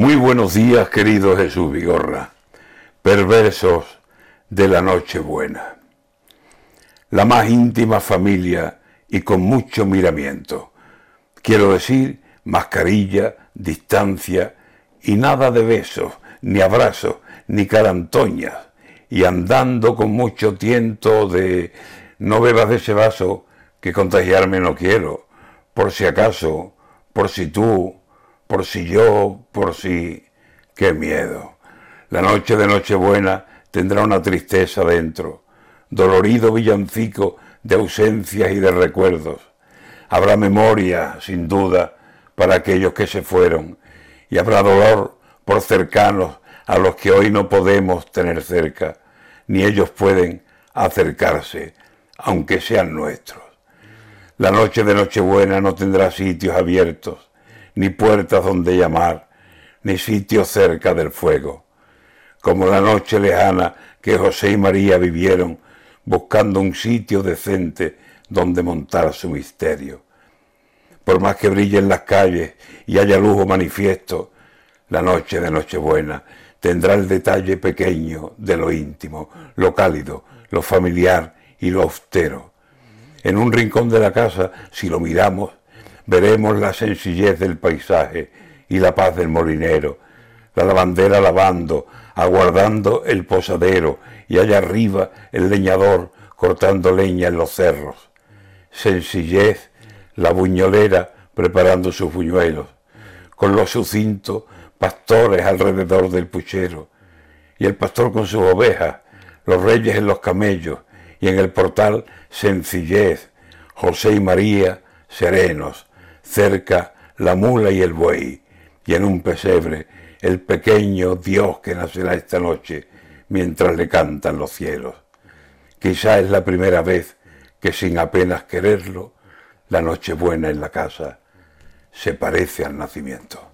Muy buenos días, querido Jesús Vigorra, perversos de la Nochebuena. La más íntima familia y con mucho miramiento. Quiero decir, mascarilla, distancia y nada de besos, ni abrazos, ni carantoñas, y andando con mucho tiento de no bebas de ese vaso que contagiarme no quiero, por si acaso, por si tú, por si yo, por si... ¡Qué miedo! La noche de Nochebuena tendrá una tristeza dentro, dolorido villancico de ausencias y de recuerdos. Habrá memoria, sin duda, para aquellos que se fueron, y habrá dolor por cercanos a los que hoy no podemos tener cerca, ni ellos pueden acercarse, aunque sean nuestros. La noche de Nochebuena no tendrá sitios abiertos, ni puertas donde llamar, ni sitios cerca del fuego, como la noche lejana que José y María vivieron buscando un sitio decente donde montar su misterio. Por más que brillen las calles y haya lujo manifiesto, la noche de Nochebuena tendrá el detalle pequeño de lo íntimo, lo cálido, lo familiar y lo austero. En un rincón de la casa, si lo miramos, veremos la sencillez del paisaje y la paz del molinero, la lavandera lavando, aguardando el posadero y allá arriba el leñador cortando leña en los cerros. Sencillez, la buñolera preparando sus buñuelos, con los sucintos pastores alrededor del puchero, y el pastor con sus ovejas, los reyes en los camellos, y en el portal sencillez, José y María serenos, cerca la mula y el buey, y en un pesebre el pequeño Dios que nacerá esta noche mientras le cantan los cielos. Quizá es la primera vez que sin apenas quererlo, la Nochebuena en la casa se parece al nacimiento.